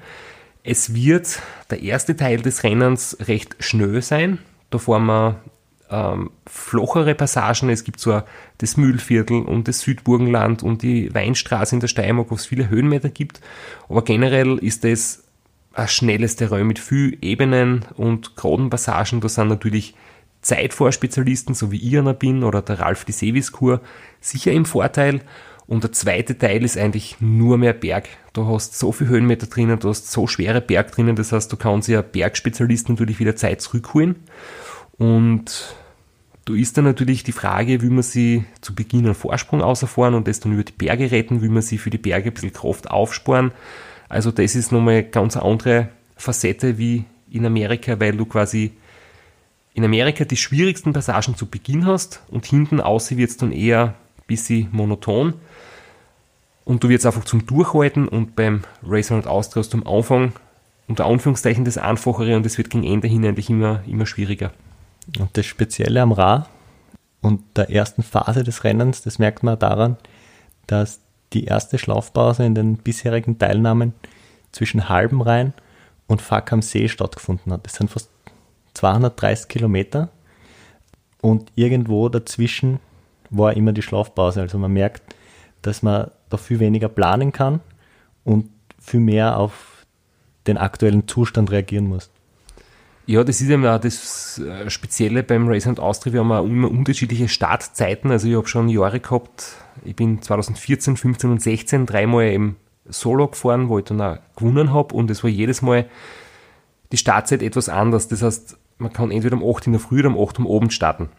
Speaker 1: Es wird der erste Teil des Rennens recht schnell sein. Da fahren wir ähm, flochere Passagen. Es gibt zwar das Mühlviertel und das Südburgenland und die Weinstraße in der Steiermark, wo es viele Höhenmeter gibt. Aber generell ist es ein schnelles Terrain mit viel Ebenen und geraden Passagen. Da sind natürlich Zeitvorspezialisten, so wie ich einer bin, oder der Ralf die Seviskur, sicher im Vorteil. Und der zweite Teil ist eigentlich nur mehr Berg. Du hast so viele Höhenmeter drinnen, du hast so schwere Berg drinnen, das heißt, du kannst ja Bergspezialisten natürlich wieder Zeit zurückholen. Und da ist dann natürlich die Frage, wie man sie zu Beginn einen Vorsprung auserfahren und das dann über die Berge retten, wie man sie für die Berge ein bisschen Kraft aufsparen. Also das ist nochmal eine ganz andere Facette wie in Amerika, weil du quasi in Amerika die schwierigsten Passagen zu Beginn hast und hinten außen wird es dann eher ein bisschen monoton und du wirst einfach zum Durchhalten und beim Racer und Austria hast du am Anfang unter Anführungszeichen das Einfachere und es wird gegen Ende hin eigentlich immer, immer schwieriger.
Speaker 2: Und das Spezielle am Ra und der ersten Phase des Rennens, das merkt man daran, dass die erste Schlafpause in den bisherigen Teilnahmen zwischen Halbenrhein und Fack am See stattgefunden hat. Das sind fast 230 Kilometer und irgendwo dazwischen war immer die Schlafpause. Also man merkt, dass man da viel weniger planen kann und viel mehr auf den aktuellen Zustand reagieren muss.
Speaker 1: Ja, das ist ja das äh, Spezielle beim Race and Austria. Wir haben auch immer unterschiedliche Startzeiten. Also ich habe schon Jahre gehabt, ich bin 2014, 15 und 16 dreimal eben Solo gefahren, wo ich dann auch gewonnen habe und es war jedes Mal die Startzeit etwas anders. Das heißt, man kann entweder um 8 in der Früh oder um 8 am Abend starten.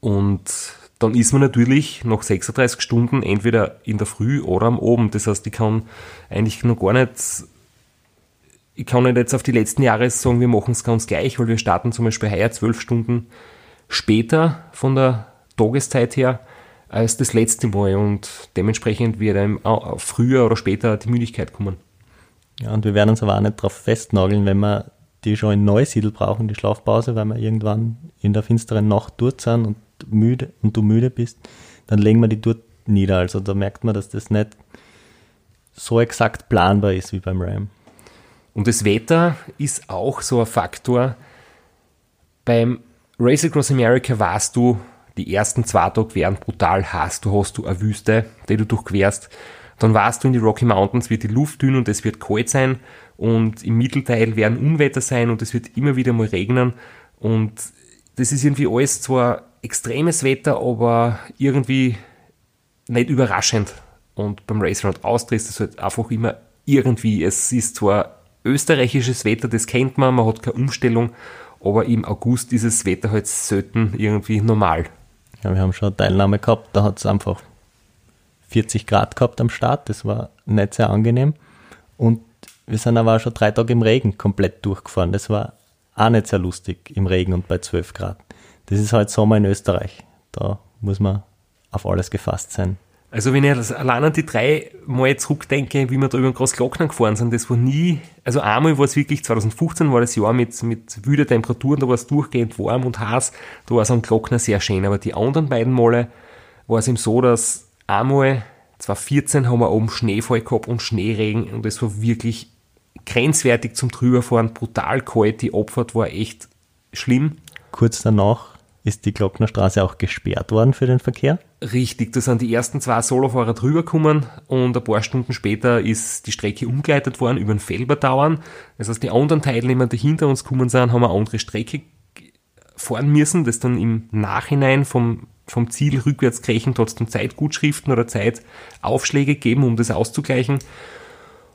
Speaker 1: Und dann ist man natürlich nach 36 Stunden entweder in der Früh oder am Abend. Das heißt, ich kann eigentlich noch gar nicht, ich kann nicht jetzt auf die letzten Jahre sagen, wir machen es ganz gleich, weil wir starten zum Beispiel heuer 12 Stunden später von der Tageszeit her als das letzte Mal und dementsprechend wird einem früher oder später die Müdigkeit kommen.
Speaker 2: Ja, und wir werden uns aber auch nicht darauf festnageln, wenn wir die schon in Neusiedl brauchen, die Schlafpause, weil wir irgendwann in der finsteren Nacht dort sind und müde und du müde bist, dann legen wir die dort nieder. Also da merkt man, dass das nicht so exakt planbar ist wie beim RAM.
Speaker 1: Und das Wetter ist auch so ein Faktor. Beim Race Across America warst du, die ersten zwei Tage wären brutal heiß. Du hast du eine Wüste, die du durchquerst. Dann warst du in die Rocky Mountains, wird die Luft dünn und es wird kalt sein. Und im Mittelteil werden Unwetter sein und es wird immer wieder mal regnen. Und das ist irgendwie alles zwar extremes Wetter, aber irgendwie nicht überraschend. Und beim Race Round Austria ist es halt einfach immer irgendwie. Es ist zwar österreichisches Wetter, das kennt man, man hat keine Umstellung, aber im August ist das Wetter halt selten irgendwie normal.
Speaker 2: Ja, wir haben schon eine Teilnahme gehabt, da hat es einfach 40 Grad gehabt am Start, das war nicht sehr angenehm. Und wir sind aber auch schon drei Tage im Regen komplett durchgefahren. Das war auch nicht sehr lustig im Regen und bei 12 Grad das ist halt Sommer in Österreich. Da muss man auf alles gefasst sein.
Speaker 1: Also wenn ich allein an die drei Mal zurückdenke, wie wir da über den Großglockner gefahren sind, das war nie, also einmal war es wirklich, 2015 war das Jahr mit, mit wüder Temperaturen, da war es durchgehend warm und heiß, da war es am Glockner sehr schön, aber die anderen beiden Male war es eben so, dass einmal, 2014 haben wir oben Schneefall gehabt und Schneeregen und es war wirklich grenzwertig zum drüberfahren, brutal kalt, die Abfahrt war echt schlimm.
Speaker 2: Kurz danach ist die Glocknerstraße auch gesperrt worden für den Verkehr?
Speaker 1: Richtig, da sind die ersten zwei Solofahrer drüber gekommen und ein paar Stunden später ist die Strecke umgeleitet worden über den Felbertauern. Das heißt, die anderen Teilnehmer, die hinter uns gekommen sind, haben eine andere Strecke fahren müssen, das dann im Nachhinein vom, vom Ziel rückwärts kriegen, trotzdem Zeitgutschriften oder Zeitaufschläge geben, um das auszugleichen.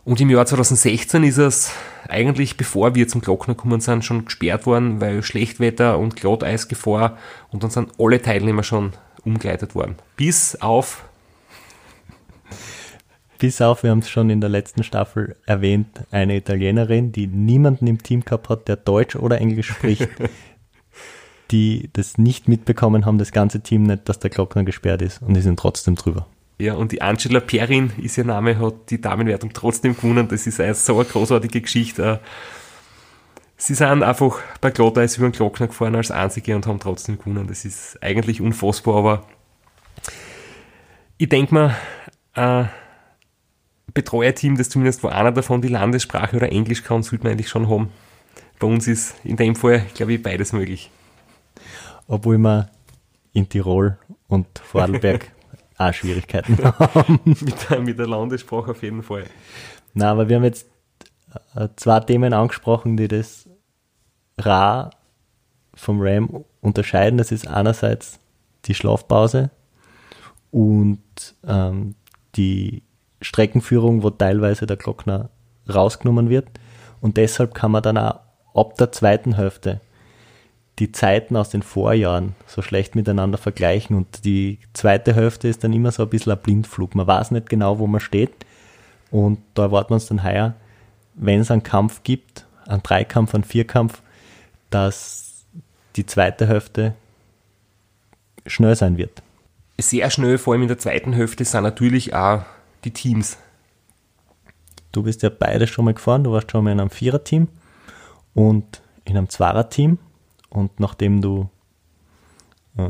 Speaker 1: Und im Jahr 2016 ist es eigentlich, bevor wir zum Glockner gekommen sind, schon gesperrt worden, weil Schlechtwetter und Glatteisgefahr und dann sind alle Teilnehmer schon umgeleitet worden. Bis auf.
Speaker 2: Bis auf, wir haben es schon in der letzten Staffel erwähnt, eine Italienerin, die niemanden im Team gehabt hat, der Deutsch oder Englisch spricht, die das nicht mitbekommen haben, das ganze Team nicht, dass der Glockner gesperrt ist und die sind trotzdem drüber.
Speaker 1: Ja, und die Angela Perrin ist ihr Name, hat die Damenwertung trotzdem gewonnen. Das ist eine so eine großartige Geschichte. Sie sind einfach bei Glatteis über den Glockner gefahren als Einzige und haben trotzdem gewonnen. Das ist eigentlich unfassbar, aber ich denke mal, äh, Betreuerteam, das zumindest wo einer davon die Landessprache oder Englisch kann, sollte man eigentlich schon haben. Bei uns ist in dem Fall, glaube ich, beides möglich.
Speaker 2: Obwohl wir in Tirol und Vorarlberg auch Schwierigkeiten haben.
Speaker 1: mit, der, mit der Landessprache auf jeden Fall.
Speaker 2: Na, aber wir haben jetzt äh, zwei Themen angesprochen, die das Ra vom RAM unterscheiden. Das ist einerseits die Schlafpause und ähm, die Streckenführung, wo teilweise der Glockner rausgenommen wird. Und deshalb kann man dann auch ab der zweiten Hälfte die Zeiten aus den Vorjahren so schlecht miteinander vergleichen. Und die zweite Hälfte ist dann immer so ein bisschen ein Blindflug. Man weiß nicht genau, wo man steht. Und da erwarten wir uns dann heuer, wenn es einen Kampf gibt, einen Dreikampf, einen Vierkampf, dass die zweite Hälfte schnell sein wird.
Speaker 1: Sehr schnell, vor allem in der zweiten Hälfte, sind natürlich auch die Teams.
Speaker 2: Du bist ja beide schon mal gefahren, du warst schon mal in einem Viererteam und in einem Zweierteam. Und nachdem du äh,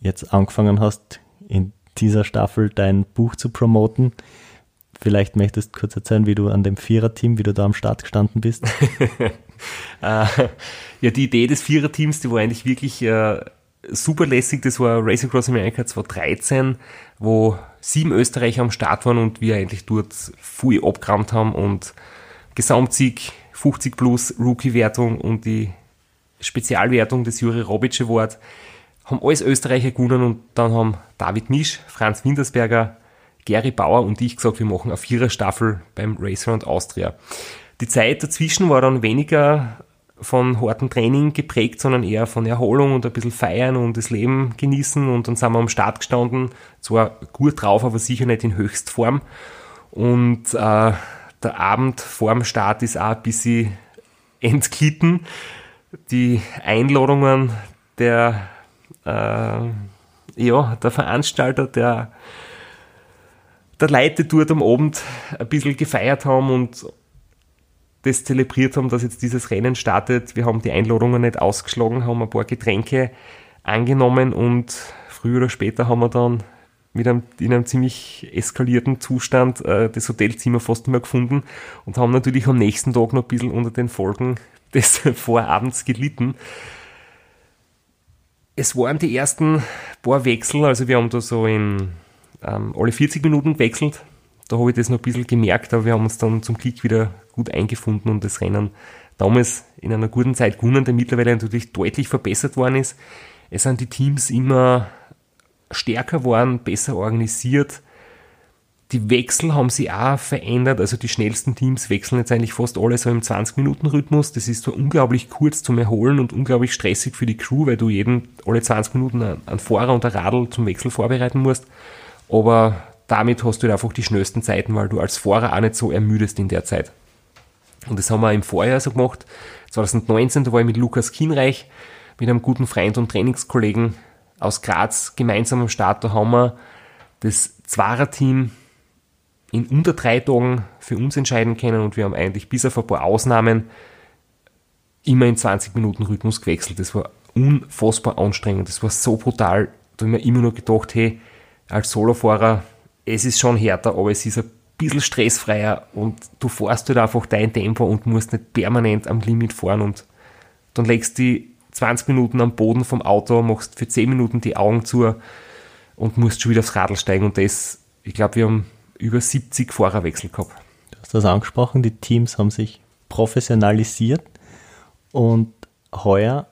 Speaker 2: jetzt angefangen hast, in dieser Staffel dein Buch zu promoten, vielleicht möchtest du kurz erzählen, wie du an dem Viererteam, wie du da am Start gestanden bist.
Speaker 1: äh, ja, die Idee des Viererteams, die war eigentlich wirklich äh, super lässig. Das war Race Across America 2013, wo sieben Österreicher am Start waren und wir eigentlich dort viel abgerammt haben und Gesamtsieg 50 plus Rookie-Wertung und die Spezialwertung des Juri Robic Award haben alles Österreicher gewonnen und dann haben David Misch, Franz Wintersberger, Gary Bauer und ich gesagt, wir machen eine Vierer-Staffel beim Racer und Austria. Die Zeit dazwischen war dann weniger von hartem Training geprägt, sondern eher von Erholung und ein bisschen feiern und das Leben genießen. Und dann sind wir am Start gestanden, zwar gut drauf, aber sicher nicht in Höchstform. Und äh, der Abend vorm Start ist auch ein bisschen entglitten. Die Einladungen der, äh, ja, der Veranstalter, der, der Leute dort am Abend ein bisschen gefeiert haben und das zelebriert haben, dass jetzt dieses Rennen startet. Wir haben die Einladungen nicht ausgeschlagen, haben ein paar Getränke angenommen und früher oder später haben wir dann mit einem, in einem ziemlich eskalierten Zustand äh, das Hotelzimmer fast nicht mehr gefunden und haben natürlich am nächsten Tag noch ein bisschen unter den Folgen des Vorabends gelitten. Es waren die ersten paar Wechsel, also wir haben da so in ähm, alle 40 Minuten gewechselt. Da habe ich das noch ein bisschen gemerkt, aber wir haben uns dann zum Glück wieder gut eingefunden und das Rennen damals in einer guten Zeit gewonnen, der mittlerweile natürlich deutlich verbessert worden ist. Es sind die Teams immer stärker worden, besser organisiert. Die Wechsel haben sich auch verändert, also die schnellsten Teams wechseln jetzt eigentlich fast alle so im 20-Minuten-Rhythmus. Das ist so unglaublich kurz zum Erholen und unglaublich stressig für die Crew, weil du jeden alle 20 Minuten einen Fahrer und ein Radl zum Wechsel vorbereiten musst. Aber damit hast du halt einfach die schnellsten Zeiten, weil du als Fahrer auch nicht so ermüdest in der Zeit. Und das haben wir im Vorjahr so gemacht. 2019, da war ich mit Lukas Kienreich, mit einem guten Freund und Trainingskollegen aus Graz gemeinsam am Start. Da haben wir das Zwarer-Team in unter drei Tagen für uns entscheiden können und wir haben eigentlich bis auf ein paar Ausnahmen immer in 20 Minuten Rhythmus gewechselt. Das war unfassbar anstrengend. Das war so brutal. Da habe ich mir immer nur gedacht, hey, als Solofahrer, es ist schon härter, aber es ist ein bisschen stressfreier und du fährst halt einfach dein Tempo und musst nicht permanent am Limit fahren und dann legst du die 20 Minuten am Boden vom Auto, machst für 10 Minuten die Augen zu und musst schon wieder aufs Radl steigen und das, ich glaube, wir haben über 70 Fahrerwechsel gehabt.
Speaker 2: Du hast das angesprochen, die Teams haben sich professionalisiert und heuer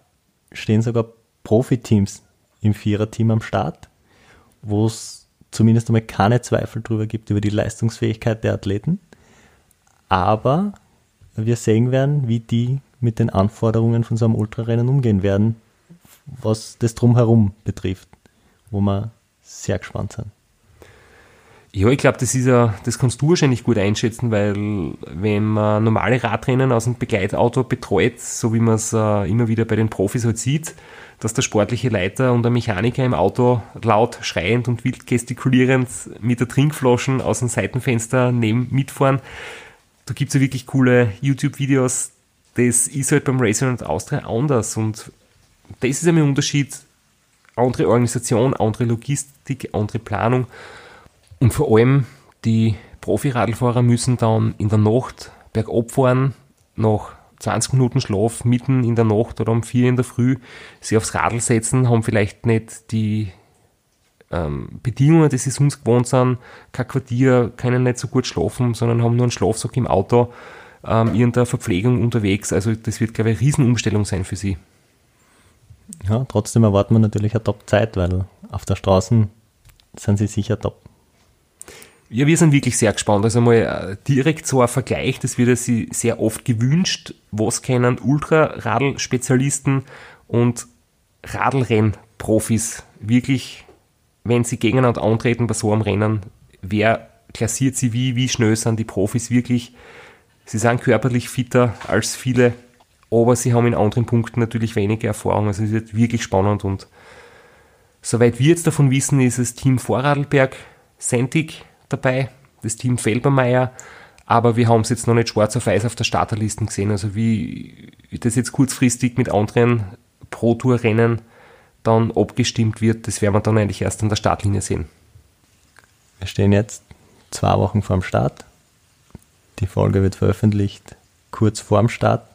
Speaker 2: stehen sogar Profiteams im Viererteam am Start, wo es zumindest einmal keine Zweifel darüber gibt, über die Leistungsfähigkeit der Athleten. Aber wir sehen werden, wie die mit den Anforderungen von so einem Ultrarennen umgehen werden, was das Drumherum betrifft, wo wir sehr gespannt sind.
Speaker 1: Ja, ich glaube, das ist ja, das kannst du wahrscheinlich gut einschätzen, weil wenn man normale Radrennen aus einem Begleitauto betreut, so wie man es äh, immer wieder bei den Profis halt sieht, dass der sportliche Leiter und der Mechaniker im Auto laut schreiend und wild gestikulierend mit der Trinkflaschen aus dem Seitenfenster neben mitfahren. Da gibt es ja wirklich coole YouTube-Videos. Das ist halt beim Racing und Austria anders und das ist ein Unterschied. Andere Organisation, andere Logistik, andere Planung und vor allem die Profi-Radlfahrer müssen dann in der Nacht bergab fahren, nach 20 Minuten Schlaf mitten in der Nacht oder um 4 in der Früh, sie aufs Radl setzen, haben vielleicht nicht die ähm, Bedingungen, die sie sonst gewohnt sind, kein Quartier, können nicht so gut schlafen, sondern haben nur einen Schlafsack im Auto, ähm, irgendeine Verpflegung unterwegs. Also das wird, glaube ich, eine Riesenumstellung sein für sie.
Speaker 2: Ja, trotzdem erwarten wir natürlich eine Top-Zeit, weil auf der Straße sind sie sicher top.
Speaker 1: Ja, wir sind wirklich sehr gespannt. Also mal äh, direkt so ein Vergleich, das wird sich sehr oft gewünscht. Was kennen Ultraradl-Spezialisten und Radlrennprofis wirklich, wenn sie gegeneinander antreten bei so einem Rennen, wer klassiert sie wie, wie schnell sind die Profis wirklich? Sie sind körperlich fitter als viele, aber sie haben in anderen Punkten natürlich weniger Erfahrung. Also es wird wirklich spannend und soweit wir jetzt davon wissen, ist das Team Vorradlberg Sentig dabei, das Team Felbermeier, aber wir haben es jetzt noch nicht schwarz auf weiß auf der Starterliste gesehen. Also wie das jetzt kurzfristig mit anderen Pro-Tour-Rennen dann abgestimmt wird, das werden wir dann eigentlich erst an der Startlinie sehen.
Speaker 2: Wir stehen jetzt zwei Wochen vorm Start. Die Folge wird veröffentlicht kurz vorm Start.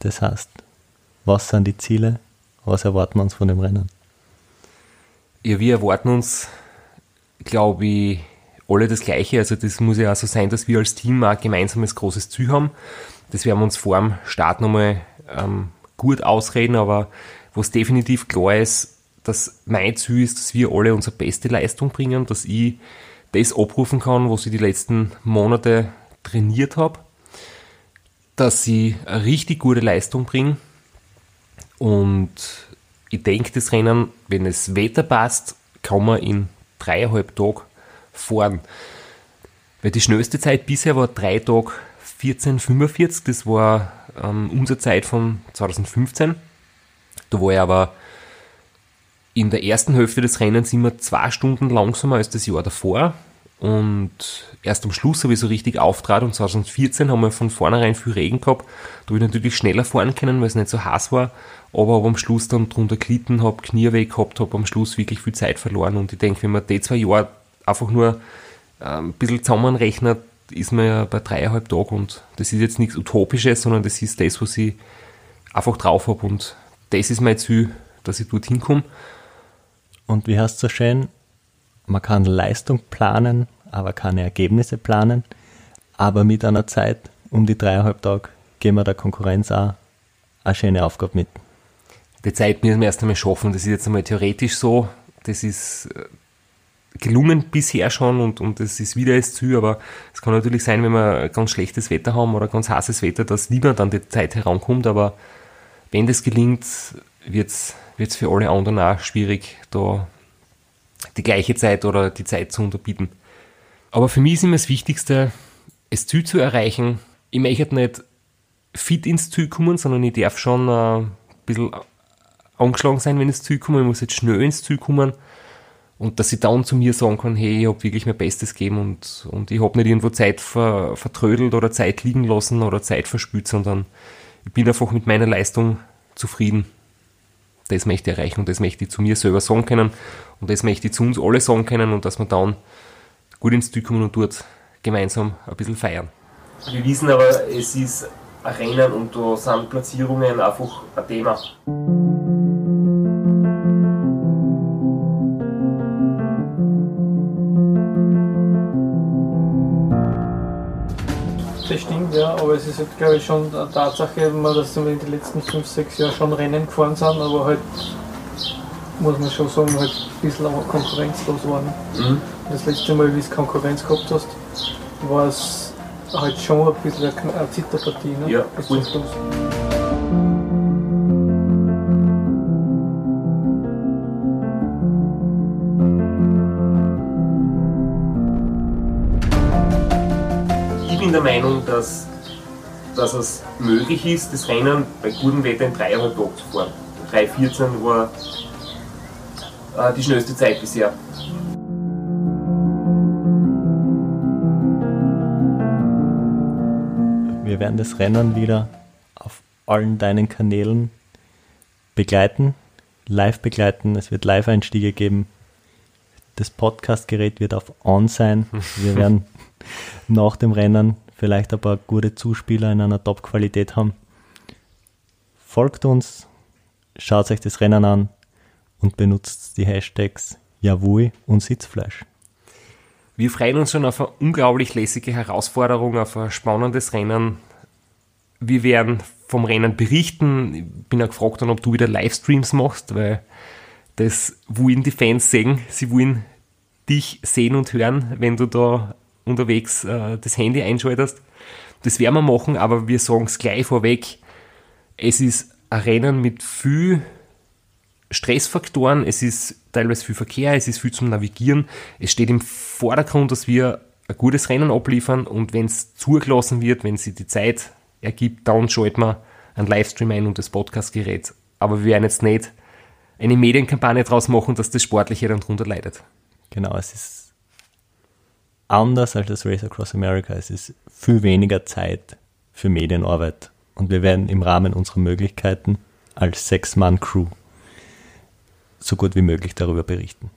Speaker 2: Das heißt, was sind die Ziele? Was erwarten wir uns von dem Rennen?
Speaker 1: Ja, wir erwarten uns, glaube ich, alle das Gleiche. Also das muss ja auch so sein, dass wir als Team ein gemeinsames großes Ziel haben. Das werden wir uns vor dem Start nochmal ähm, gut ausreden, aber was definitiv klar ist, dass mein Ziel ist, dass wir alle unsere beste Leistung bringen, dass ich das abrufen kann, was ich die letzten Monate trainiert habe, dass ich eine richtig gute Leistung bringe und ich denke, das Rennen, wenn das Wetter passt, kann man in dreieinhalb Tagen fahren. Weil die schnellste Zeit bisher war 3 Tage 14,45, das war ähm, unsere Zeit von 2015. Da war ich aber in der ersten Hälfte des Rennens immer zwei Stunden langsamer als das Jahr davor. Und erst am Schluss habe ich so richtig auftrat und 2014 haben wir von vornherein viel Regen gehabt. Da habe ich natürlich schneller fahren können, weil es nicht so heiß war. Aber habe am Schluss dann drunter gelitten, habe Knie weg gehabt, habe am Schluss wirklich viel Zeit verloren. Und ich denke, wenn man die zwei Jahre einfach nur ein bisschen zusammenrechnet, ist man ja bei dreieinhalb Tagen und das ist jetzt nichts Utopisches, sondern das ist das, was ich einfach drauf habe und das ist mein Ziel, dass ich dorthin komme.
Speaker 2: Und wie heißt es so schön, man kann Leistung planen, aber keine Ergebnisse planen, aber mit einer Zeit um die dreieinhalb Tage geben wir der Konkurrenz auch eine schöne Aufgabe mit.
Speaker 1: Die Zeit müssen wir erst einmal schaffen, das ist jetzt einmal theoretisch so, das ist äh, gelungen bisher schon und, und das ist wieder das Ziel, aber es kann natürlich sein, wenn wir ganz schlechtes Wetter haben oder ganz heißes Wetter, dass lieber dann die Zeit herankommt, aber wenn das gelingt, wird es für alle anderen auch schwierig, da die gleiche Zeit oder die Zeit zu unterbieten. Aber für mich ist immer das Wichtigste, das Ziel zu erreichen. Ich möchte nicht fit ins Ziel kommen, sondern ich darf schon äh, ein bisschen angeschlagen sein, wenn ich ins Ziel komme. Ich muss jetzt schnell ins Ziel kommen und dass ich dann zu mir sagen kann, hey, ich habe wirklich mein Bestes gegeben und, und ich habe nicht irgendwo Zeit ver, vertrödelt oder Zeit liegen lassen oder Zeit verspült, sondern ich bin einfach mit meiner Leistung zufrieden. Das möchte ich erreichen und das möchte ich zu mir selber sagen können und das möchte ich zu uns alle sagen können und dass wir dann gut ins Ziel kommen und dort gemeinsam ein bisschen feiern.
Speaker 3: Wir wissen aber, es ist ein Rennen und da sind Platzierungen einfach ein Thema.
Speaker 4: Ja, aber es ist halt, glaube ich, schon eine Tatsache, dass wir in den letzten 5, 6 Jahren schon Rennen gefahren sind, aber halt, muss man schon sagen, halt ein bisschen konkurrenzlos waren. Mhm. Das letzte Mal, wie du Konkurrenz gehabt hast, war es halt schon ein bisschen eine Zitterpartie, ne?
Speaker 3: Ja,
Speaker 4: bis
Speaker 3: zum
Speaker 4: Schluss.
Speaker 3: Bin der Meinung, dass, dass es möglich ist, das Rennen bei gutem Wetter in dreieinhalb Tagen zu fahren. 3,14 war äh, die schnellste Zeit bisher.
Speaker 2: Wir werden das Rennen wieder auf allen deinen Kanälen begleiten, live begleiten. Es wird Live-Einstiege geben. Das Podcastgerät wird auf On sein. Wir werden nach dem Rennen vielleicht ein paar gute Zuspieler in einer Top-Qualität haben. Folgt uns, schaut euch das Rennen an und benutzt die Hashtags Javui und Sitzfleisch.
Speaker 1: Wir freuen uns schon auf eine unglaublich lässige Herausforderung, auf ein spannendes Rennen. Wir werden vom Rennen berichten. Ich bin auch gefragt, ob du wieder Livestreams machst, weil das wollen die Fans sehen. Sie wollen dich sehen und hören, wenn du da unterwegs äh, das Handy einschaltest. Das werden wir machen, aber wir sagen es gleich vorweg. Es ist ein Rennen mit viel Stressfaktoren, es ist teilweise viel Verkehr, es ist viel zum Navigieren. Es steht im Vordergrund, dass wir ein gutes Rennen abliefern und wenn es zugelassen wird, wenn sich die Zeit ergibt, dann schalten wir einen Livestream ein und das Podcastgerät. Aber wir werden jetzt nicht eine Medienkampagne draus machen, dass das Sportliche dann drunter leidet.
Speaker 2: Genau, es ist anders als das Race Across America. Es ist viel weniger Zeit für Medienarbeit. Und wir werden im Rahmen unserer Möglichkeiten als Sechs-Mann-Crew so gut wie möglich darüber berichten.